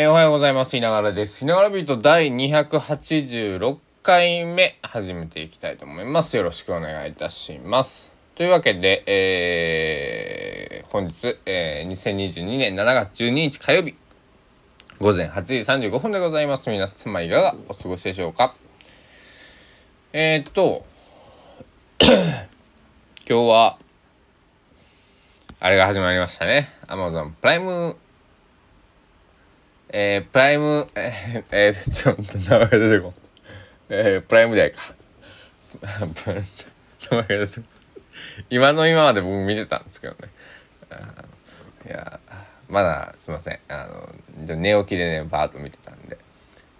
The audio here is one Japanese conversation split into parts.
えーおはようございます。いながらです。いながらビート第286回目始めていきたいと思います。よろしくお願いいたします。というわけで、えー本日、えー2022年7月12日火曜日午前8時35分でございます。皆様いかがお過ごしでしょうか？えー、っと、今日は、あれが始まりましたね。Amazon プライムえー、プライム、えー、えー、ちょっと名前が出てこん。えー、プライムデーか。名前が出てこ。今の今まで僕見てたんですけどね。いや、まだすいません。あの、寝起きでね、バーッと見てたんで。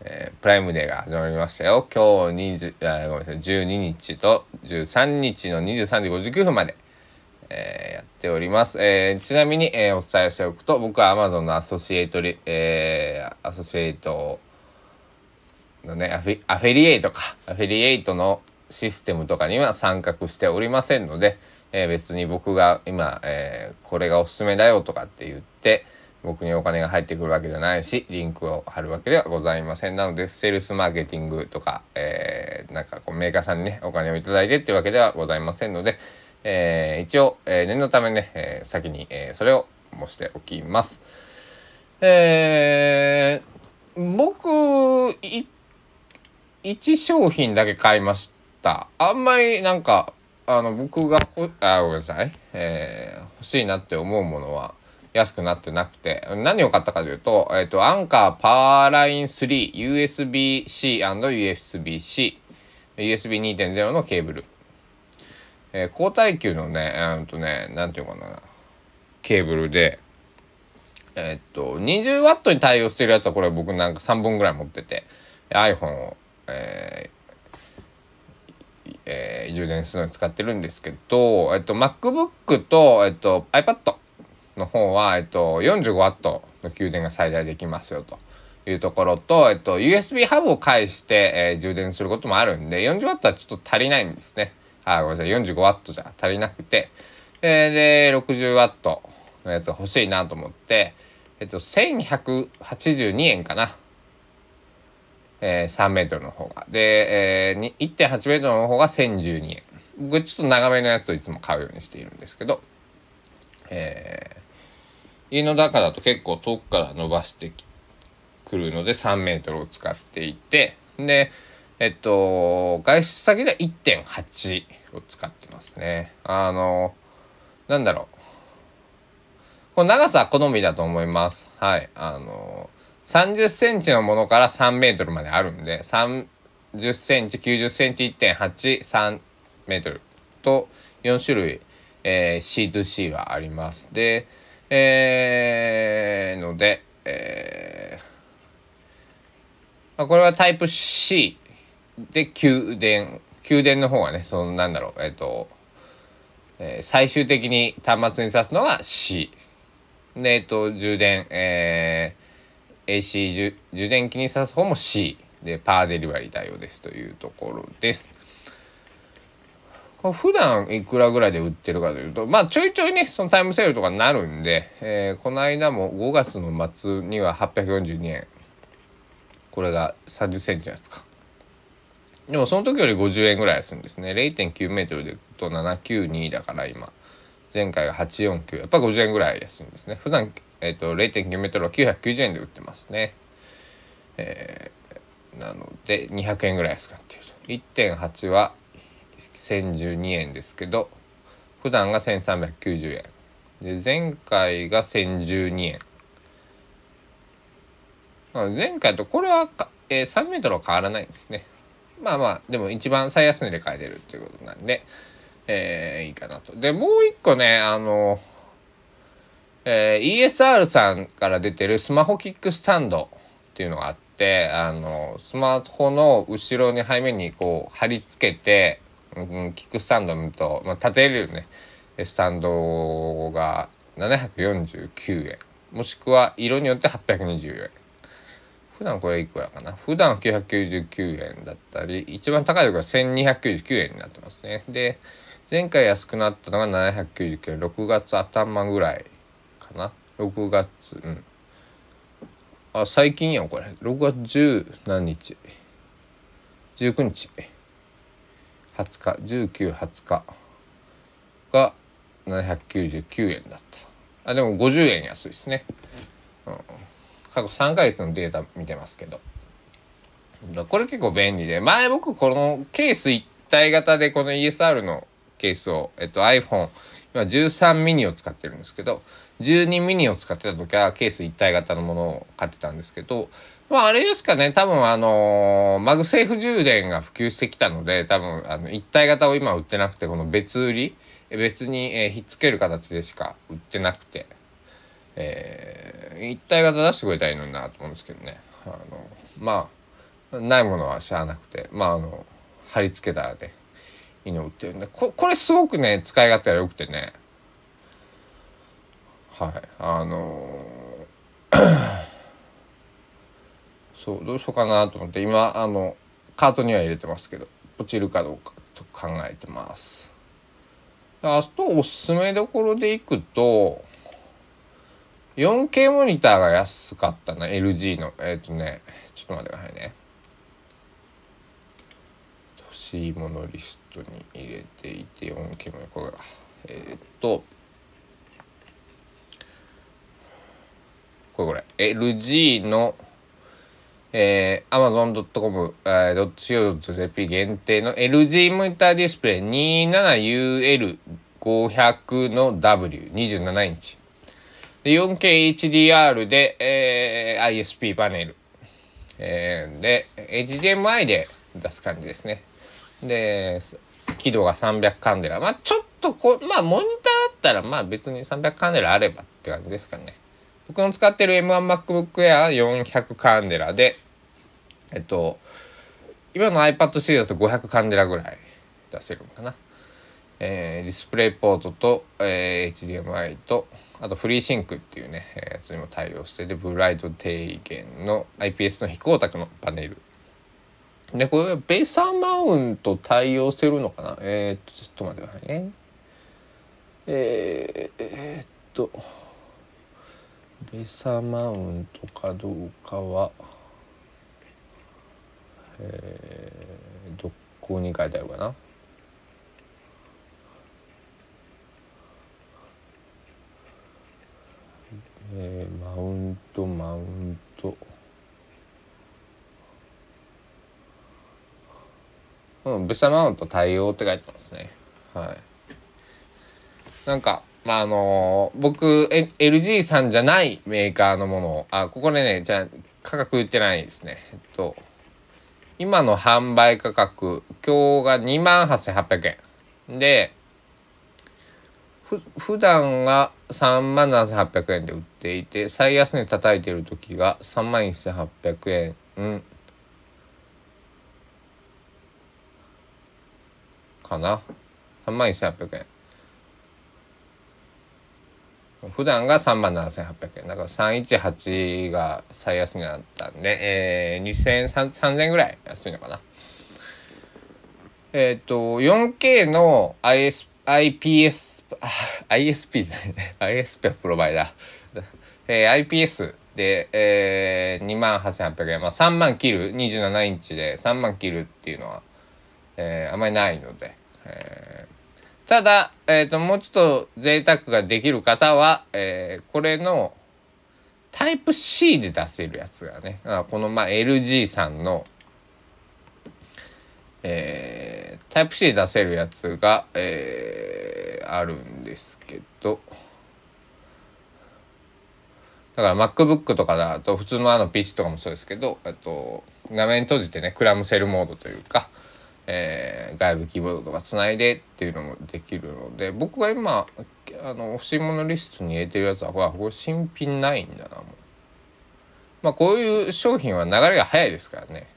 えープライムデーが始まりましたよ。今日20、あごめんなさい、12日と13日の23時59分まで。えーやっております。えーちなみに、えーお伝えしておくと、僕は Amazon のアソシエイトリ、えーアソシエイトのねアフィ、アフィリエイトか、アフィリエイトのシステムとかには参画しておりませんので、えー別に僕が今、えーこれがおすすめだよとかって言って、僕にお金が入ってくるわけじゃないし、リンクを貼るわけではございません。なので、セールスマーケティングとか、えーなんかこうメーカーさんにね、お金をいただいてっていうわけではございませんので、えー一応、えー念のためね、えー先に、えーそれを申しておきます。えー僕、い1商品だけ買いました。あんまりなんか、あの、僕がほ、あ、ごめんなさい。えー欲しいなって思うものは安くなってなくて、何を買ったかというと、えっ、と、アンカーパワーライン3、USB-C&USB-C、USB2.0 のケーブル。えー高耐久のね、うんとね、なんていうかな、ケーブルで、えーっと、20ワットに対応してるやつはこれ僕なんか3本ぐらい持ってて、iPhone を、えーえー充電するのに使ってるんですけど、えっと、MacBook と、えっと、iPad の方は、えっと、45ワットの給電が最大できますよと。いうところと、えっと、USB ハブを介して、えー充電することもあるんで、40ワットはちょっと足りないんですね。あ、ごめんなさい、45ワットじゃ足りなくて、えーで、60ワットのやつ欲しいなと思って、えっと、1182円かな。えー、3メートルの方が。で、えー1.8メートルの方が1012円。僕ちょっと長めのやつをいつも買うようにしているんですけど、えー家の中だと結構遠くから伸ばしてくるので3メートルを使っていて、で、えっと、外出先では1.8を使ってますね。あの、なんだろう。この長さは好みだと思います。はい。あの、30センチのものから3メートルまであるんで、30センチ、90センチ、1.8、3メートルと4種類、えー C2C はあります。で、えーので、えーまあ、これはタイプ C で給電、給電の方がね、そのなんだろう、えっ、と、えー最終的に端末に挿すのが C。で、えっと、充電、えー AC 充電器に挿す方も C でパーデリバリー対応ですというところです。これ普段いくらぐらいで売ってるかというとまあちょいちょいねそのタイムセールとかになるんで、えーこの間も5月の末には842円これが30センチのやつかでもその時より50円ぐらい安いんですね。0.9メートルでいくと792だから今。前回が849やっぱ50円ぐらい安いんですね。普段えっ、と0.9メートルは990円で売ってますね。えーなので200円ぐらい安くなっていると。1.8は1012円ですけど普段が1390円。で前回が1012円。前回とこれはか、えー3メートルは変わらないんですね。まあまあでも一番最安値で買えてるっていうことなんで、えーいいかなと。でもう一個ねあのえー ESR さんから出てるスマホキックスタンドっていうのがあってあのスマホの後ろに背面にこう貼り付けて、うん、キックスタンドと、まあ、立てれるねスタンドが749円。もしくは色によって824円。普段これいくらかな？普段999円だったり一番高いところは1299円になってますね。で前回安くなったのが799円。6月頭ぐらいかな？6月うん。あ最近やんこれ。6月10何日？19日？20日？1920日？が799円だった。あでも50円安いですね、うん、過去3ヶ月のデータ見てますけど。これ結構便利で。前僕このケース一体型でこの ESR のケースを、えっと、iPhone 今13ミニを使ってるんですけど12ミニを使ってた時はケース一体型のものを買ってたんですけどまああれですかね。多分あのー、マグセーフ充電が普及してきたので多分あの一体型を今売ってなくてこの別売り別に、えー、ひっつける形でしか売ってなくて、えー、一体型出してくれたらいいのになと思うんですけどね。あのまあないものはしゃあなくてまああの貼り付けたらでいいの売ってるんでここれすごくね使い勝手が良くてね。はい。あのー、そうどうしようかなと思って今あのカートには入れてますけど落ちるかどうかと考えてます。あとおすすめどころでいくと 4K モニターが安かったな LG の。えっ、ー、とねちょっと待ってくださいね。欲しいものリストに入れていて 4K モニターこれがえっ、ー、とこれこれ。LG のえー、amazon.com.co.jp 限定の LG モニターディスプレイ 27UL500 の W27 インチ。4KHDR で、えー、ISP パネル。えー、で、HDMI で出す感じですね。で、輝度が300カンデラ。まあちょっとこまあモニターだったらまあ別に300カンデラあればって感じですかね。僕の使ってる M1MacBook Air 400カンデラで、えっと、今の iPad シリーズだと500カンデラぐらい出せるのかな。えー、ディスプレイポートと、えー、HDMI と、あとフリーシンクっていうね、やつにも対応してて、ブライト低減の IPS の非光沢のパネル。で、これはベーサーマウント対応してるのかな？えー、っと、ちょっと待ってくださいね。えー、えー、っと、ベサマウントかどうかは、えー、どこに書いてあるかな？えー、マウントマウント。うん、ベサマウント対応って書いてますね。はい。なんかまああの僕 LG さんじゃないメーカーのものをあここでねじゃ価格言ってないですね。えっと今の販売価格今日が2万8800円。でふ普段が3万7800円で売っていて最安値叩いてる時が3万1800円、かな？3万1800円普段が3万7800円だから318が最安値だったんで、えー、2000 3000円ぐらい安いのかな。えっ、ー、と 4K の ISP IPS ISP じゃないね。ISP はプロバイダー、えー、IPS で、えー、2万8800円、まあ、3万切る27インチで3万切るっていうのは、えー、あまりないので、えーただ、えっ、ー、と、もうちょっと贅沢ができる方は、えー、これのタイプ C で出せるやつがね、このまあ LG さんの、えー、タイプ C 出せるやつが、えー、あるんですけど、だから MacBook とかだと普通のあの PC とかもそうですけど、えっと、画面閉じてね、クラムセルモードというか、えー、外部キーボードとかつないでっていうのもできるので僕が今あの欲しいものリストに入れてるやつはほらこれ新品ないんだなもう。まあこういう商品は流れが早いですからね。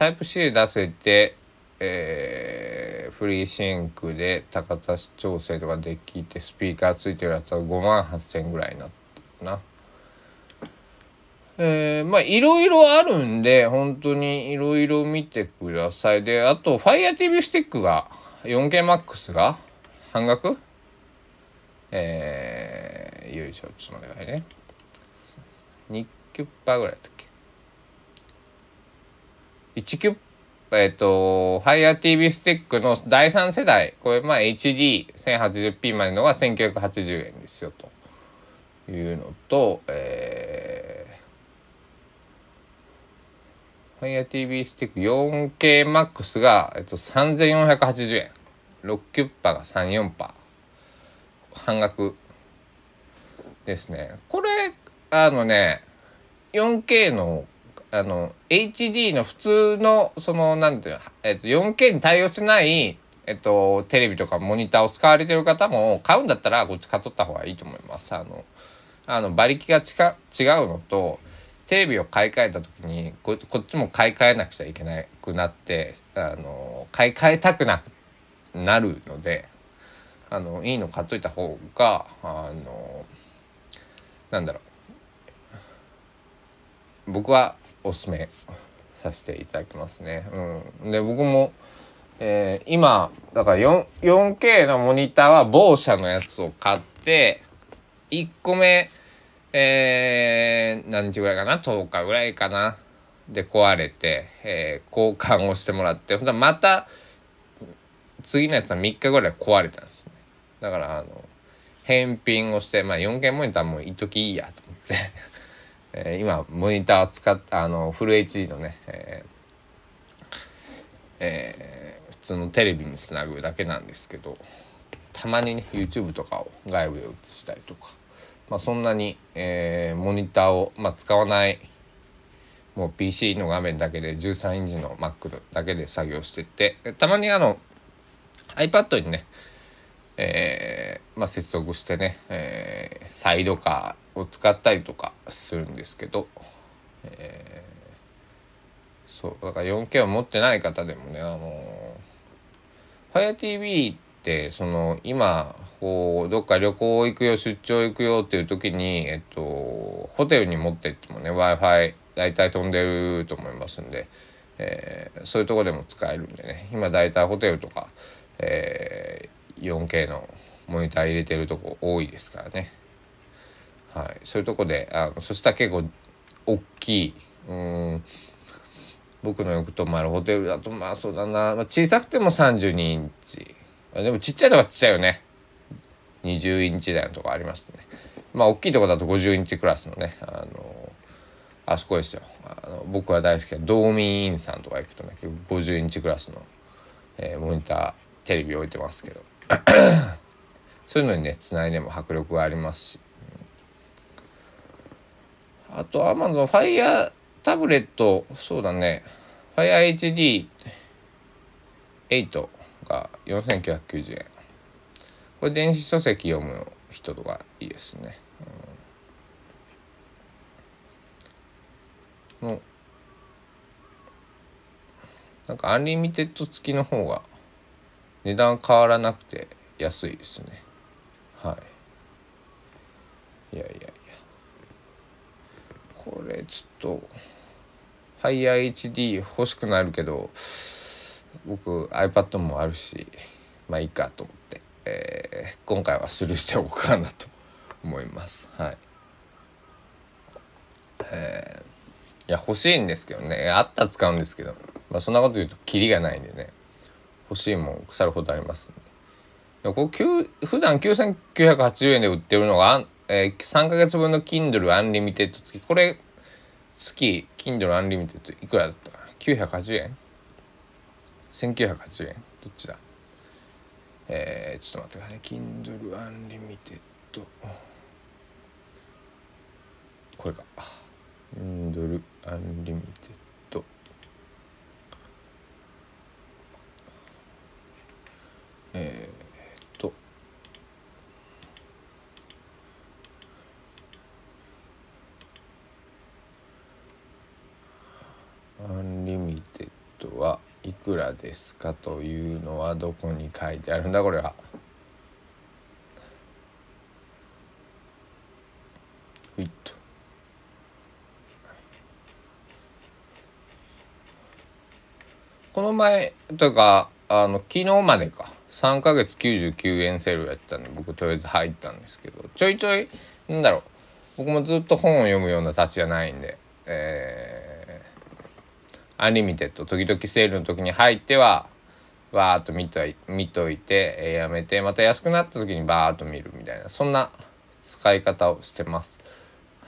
タイプ C で出せて、えー、フリーシンクで高さ調整とかできてスピーカーついてるやつは5万8,000ぐらいになったな。えー、まあいろいろあるんで本当にいろいろ見てください。であと FireTV スティックが 4KMAX が半額？えー、よいしょちょっと待ってくださいね。2キュッパーぐらいだったっけ？1キュッえっ、ー、と FireTV スティックの第3世代これまあ HD1080p までのが1980円ですよと。いうのとえー、FireTV スティック 4KMAX が、えっと、3480円。6キュッパが34パー。半額ですね。これあのね 4K のあの HD の普通のそのなんていうえっと 4K に対応してないえっとテレビとかモニターを使われてる方も買うんだったらこっち買っとった方がいいと思います。あのあの馬力が違うのとテレビを買い替えた時にこっちも買い替えなくちゃいけなくなってあの買い替えたくななるのであのいいの買っといた方があのなんだろう僕はおすすめさせていただきますね。うん、で僕も、えー、今だから 4, 4K のモニターは某社のやつを買って1個目、えー、何日ぐらいかな？10日ぐらいかな？で壊れて、えー、交換をしてもらってまた次のやつは3日ぐらい壊れたんですね。だからあの返品をして、まあ、4K モニターも一時いいやと思ってえー、今モニター使ってあのフル HD のね、えーえー、普通のテレビにつなぐだけなんですけどたまにね YouTube とかを外部で映したりとか、まあ、そんなに、えー、モニターを、まあ、使わないもう PC の画面だけで13インチの Mac だけで作業しててたまにあの iPad にねえー、まあ、接続してね、えー、サイドカーを使ったりとかするんですけど、えー、そうだから 4K を持ってない方でもねあの FireTV ってその今こうどっか旅行行くよ出張行くよっていう時に、えっと、ホテルに持ってってもね w i f i 大体飛んでると思いますんで、えー、そういうとこでも使えるんでね今大体ホテルとか、えー 4K のモニター入れてるとこ多いですからね。はい、そういうとこであのそしたら結構大きい。うん。僕のよく泊まるホテルだとまあそうだな、まあ、小さくても32インチ。でもちっちゃいとこはちっちゃいよね。20インチ台のとこありますね。まあ大きいとこだと50インチクラスのねあのあそこですよ。あの僕は大好きなドーミーインさんとか行くとね結構50インチクラスの、えー、モニターテレビ置いてますけど。そういうのにねつないでも迫力がありますし、あと Amazon Fire タブレットそうだね。FireHD8 が4990円。これ電子書籍読む人とかいいですね、うん、のなんかアンリミテッド付きの方が値段変わらなくて安いですね。はい。いやいやいや。これちょっと HiHD 欲しくなるけど僕 iPad もあるしまあいいかと思って、えー、今回はスルーしておこうかなと思います。はい。えー、いや欲しいんですけどね。あったら使うんですけど。まあそんなこと言うとキリがないんでね。欲しいもん腐るほどありますで。こう普段9980円で売ってるのが、えー、3ヶ月分の Kindle Unlimited 付き。これ月 Kindle Unlimited いくらだったかな？980円 ?1980 円どっちだ？えー、ちょっと待ってくださいね。Kindle Unlimited これか。Kindle Unlimited えー、っとアンリミテッドはいくらですかというのはどこに書いてあるんだ？これは。いっと。この前とかあの昨日までか3ヶ月99円セールやってたんで僕とりあえず入ったんですけどちょいちょいなんだろう僕もずっと本を読むようなたちじゃないんで、え、アンリミテッド時々セールの時に入ってはバーッと見と見といて、えー、やめてまた安くなった時にバーッと見るみたいなそんな使い方をしてます。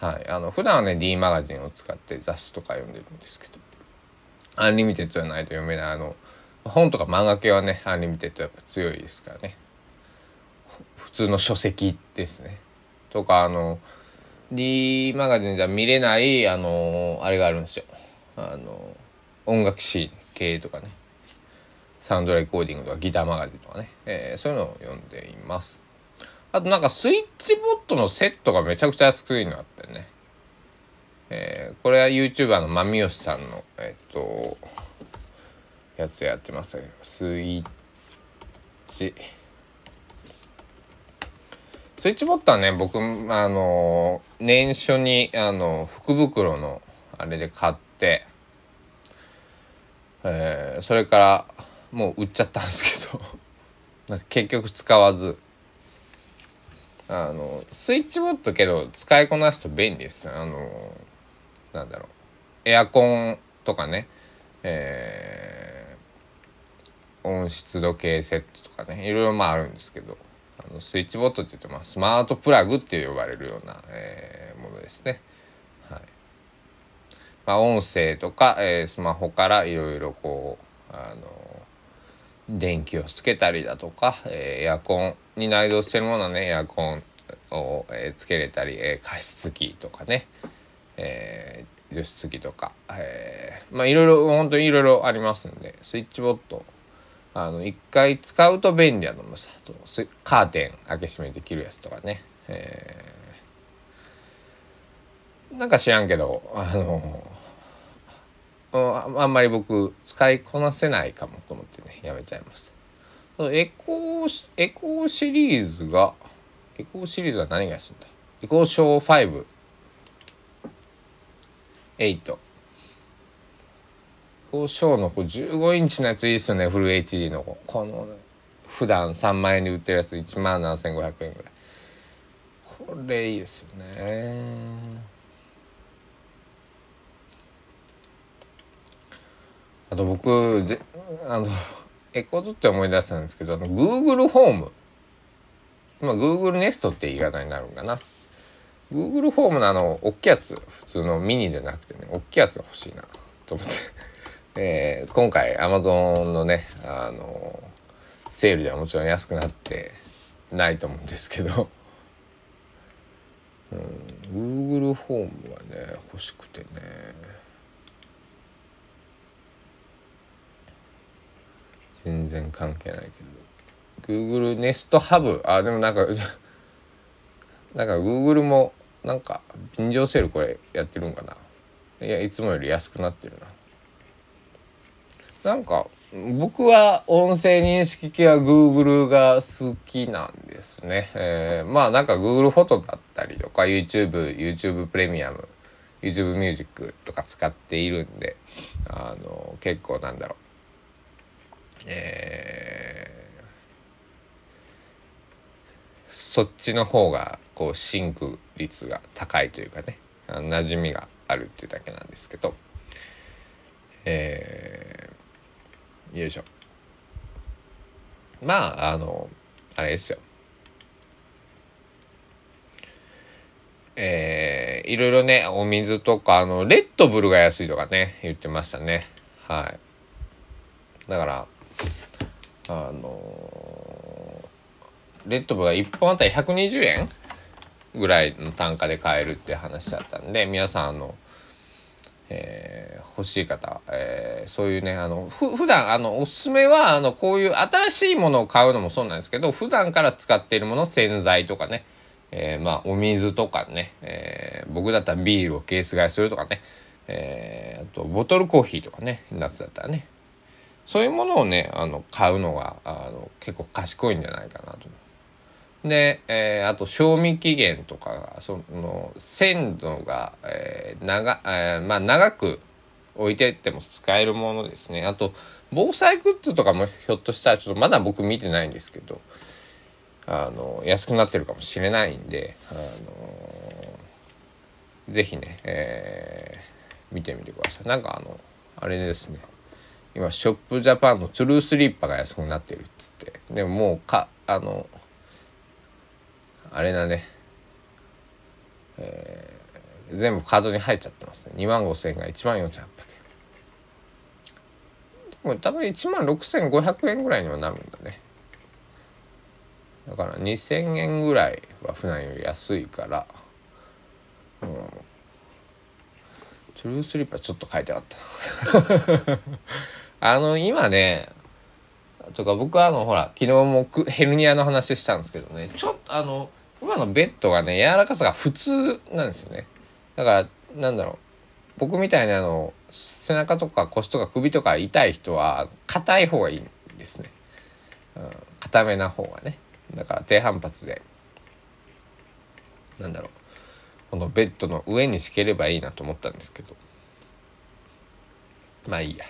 はい、あの普段はね D マガジンを使って雑誌とか読んでるんですけどアンリミテッドじゃないと読めないあの本とか漫画系はねアンリミテッドやっぱ強いですからね。普通の書籍ですね。とかあの D マガジンじゃ見れないあのあれがあるんですよ。あの音楽誌系とかね。サウンドレコーディングとかギターマガジンとかね、えー、そういうのを読んでいます。あとなんかスイッチボットのセットがめちゃくちゃ安くいのあってね。えー、これは YouTuber のまみよしさんのえっとやつやってますスイッチ。スイッチボットはね僕あの年初にあの福袋のあれで買って、えー、それからもう売っちゃったんですけど結局使わず。あのスイッチボットけど使いこなすと便利ですあのなんだろう。エアコンとかね。えー、温湿度計セットとかね。いろいろまああるんですけど。あのスイッチボットって言って、まあ、スマートプラグって呼ばれるような、えー、ものですね。まあ、音声とか、えー、スマホからいろいろこうあの電気をつけたりだとか、えー、エアコンに内蔵してるものはねエアコンを、えー、つけれたり、えー、加湿器とかね、えー、除湿器とか、えー、まあいろいろ本当にいろいろありますんでスイッチボットあの一回使うと便利やと思います。カーテン開け閉めできるやつとかね、えー、なんか知らんけどあのあんまり僕使いこなせないかもと思ってねやめちゃいました。エコーエコーシリーズがエコーシリーズは何がするんだ？エコーショー58東証のこう15インチのやついいっすよねフル HD のこの普段3万円で売ってるやつ1万7500円ぐらい。これいいですよね。あと僕ぜあのエコードって思い出したんですけどあの Google ホーム今 Google ネストって言い方になるんかな。Google ホームのあの大きいやつ。普通のミニじゃなくてね大きいやつが欲しいな。と思って。えー、今回 Amazon のねあのセールではもちろん安くなってないと思うんですけど、うん、Google ホームはね欲しくてね。全然関係ないけど Google Nest Hub あでもなんか なんか Google もなんか便乗セールこれやってるんかな？いやいつもより安くなってるななんか僕は音声認識系は Google が好きなんですね。えー、まあなんか Google フォトだったりとか YouTube、YouTube プレミアム、YouTube ミュージックとか使っているんで、あの結構なんだろう。えー、そっちの方がこうシンク率が高いというかね、馴染みがあるっていうだけなんですけど、えーよいしょ。まああのあれですよ。えー、いろいろねお水とかあのレッドブルが安いとかね言ってましたね。はい。だからあのレッドブが1本あたり120円ぐらいの単価で買えるって話だったんで皆さんあのえー、欲しい方、えー、そういうねあのふ普段あのおすすめはあのこういう新しいものを買うのもそうなんですけど普段から使っているもの洗剤とかね、えー、まあお水とかね、えー、僕だったらビールをケース買いするとかね、えー、あとボトルコーヒーとかね夏だったらねそういうものをねあの買うのがあの結構賢いんじゃないかなと。で、えー、あと賞味期限とかその鮮度が、えー長えー、まあ、長く置いてっても使えるものですね。あと防災グッズとかもひょっとしたらちょっとまだ僕見てないんですけどあの安くなってるかもしれないんであの是非ね、えー、見てみてください。なんかあのあれですね。今ショップジャパンのトゥルースリッパが安くなってるっつって。でももうかあのあれだね。えー、全部カードに入っちゃってますね。2万5,000円が1万4,800円。も多分1万6,500円ぐらいにはなるんだね。だから2,000円ぐらいは普段より安いから。うん。トゥルースリッパちょっと買いたかった。あの今ねとか僕はあのほら昨日もヘルニアの話したんですけどね。ちょっとあの今のベッドがね柔らかさが普通なんですよね。だからなんだろう。僕みたいなあの背中とか腰とか首とか痛い人は硬い方がいいんですね、うん、硬めな方がね。だから低反発でなんだろう。このベッドの上に敷ければいいなと思ったんですけど。まあいいや。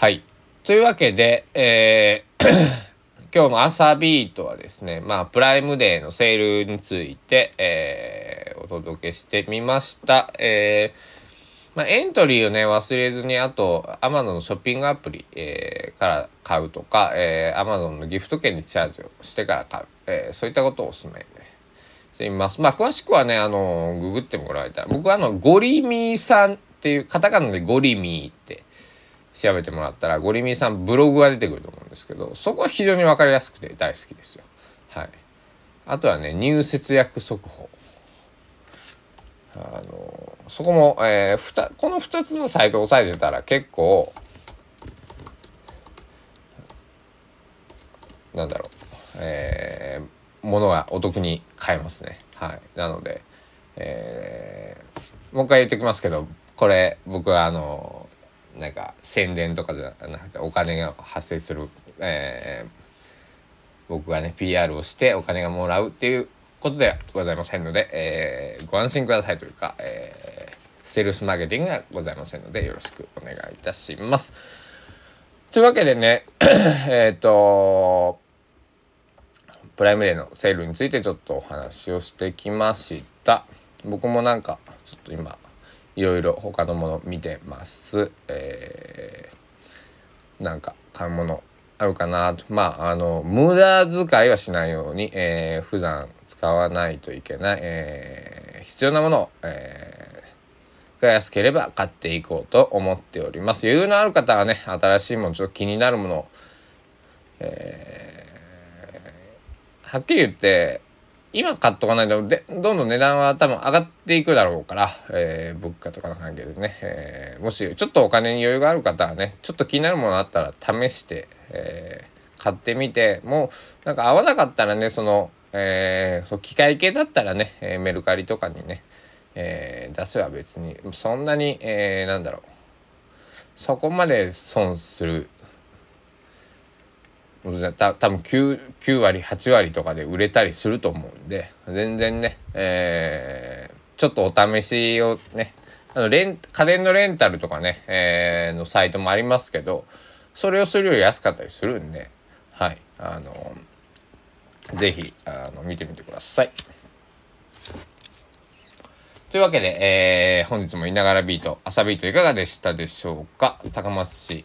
はいというわけで、えー 今日の朝ビートはですね、まあ、プライムデーのセールについて、えー、お届けしてみました。えー、まあ、エントリーをね、忘れずに、あと、Amazon のショッピングアプリ、えー、から買うとか、えー、Amazon のギフト券にチャージをしてから買う、え、そういったことをお勧め、ね、してみます。まあ、詳しくはね、あの、ググってもらえたら、僕はあの、ゴリミーさんっていう、カタカナでゴリミーって、調べてもらったらゴリミーさんブログが出てくると思うんですけどそこは非常に分かりやすくて大好きですよ。はい、あとはね入節約速報あのそこも、えー、この2つのサイトを押さえてたら結構なんだろう、えー、ものがお得に買えますね。はい、なので、えー、もう一回言っておきますけどこれ僕はあのなんか宣伝とかじゃなくてお金が発生する、えー、僕がね PR をしてお金がもらうっていうことではございませんので、えー、ご安心くださいというか、え、セールスマーケティングがございませんのでよろしくお願いいたします。というわけでね えっとプライムデーのセールについてちょっとお話をしてきました。僕もなんかちょっと今いろいろ他のもの見てます。えー、なんか買うものあるかなと。まあ、あの、無駄遣いはしないように、えー、普段使わないといけない、えー、必要なものを、えー、が安ければ買っていこうと思っております。余裕のある方はね、新しいもの、ちょっと気になるものを、えー、はっきり言って、今買っとかないとでどんどん値段は多分上がっていくだろうから、えー、物価とかの関係でね、えー、もしちょっとお金に余裕がある方はねちょっと気になるものあったら試して、えー、買ってみてもうなんか合わなかったらねその、えー、そ機械系だったらね、えメルカリとかにね、え出せば別にそんなに、えー、なんだろう。そこまで損するた多分 9, 9割8割とかで売れたりすると思うんで全然ね、えー、ちょっとお試しをねあのレン家電のレンタルとかね、えー、のサイトもありますけどそれをするより安かったりするんではいあの是非あの見てみてください。というわけで、えー、本日もいながらビート朝ビートいかがでしたでしょうか？高松市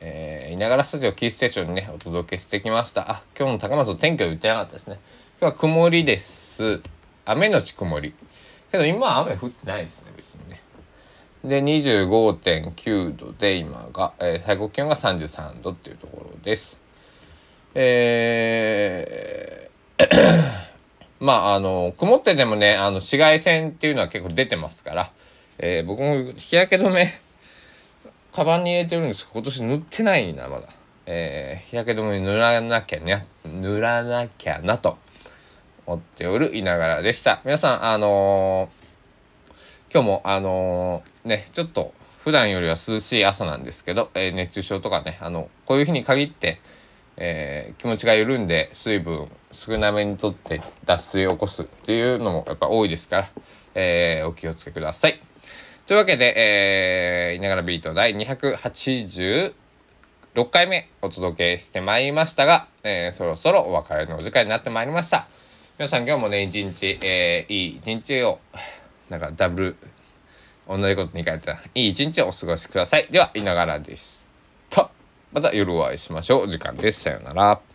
えー、いながらスタジオキーステーションにね、お届けしてきました。あ、今日の高松天気は言ってなかったですね。今日は曇りです。雨のち曇り。けど今は雨降ってないですね、別にね。で、25.9度で今が、えー、最高気温が33度っていうところです。えー まあ、あの、曇っててもね、あの、紫外線っていうのは結構出てますから、えー、僕も日焼け止めカバンに入れてるんですけど、今年塗ってないな、まだ。えー、日焼け止め塗らなきゃね、塗らなきゃなと思っておるいながらでした。皆さん、あのー、今日も、あのー、ね、ちょっと普段よりは涼しい朝なんですけど、えー、熱中症とかね、あの、こういう日に限って、えー、気持ちが緩んで水分少なめにとって脱水を起こすっていうのもやっぱ多いですから、えー、お気をつけください。というわけで、えー、いながらビート第286回目お届けしてまいりましたが、えー、そろそろお別れのお時間になってまいりました。皆さん今日もね、一日、えー、いい一日をなんかダブル同じこと2回やった。らいい一日をお過ごしください。ではいながらです。とまた夜お会いしましょう。お時間です。さようなら。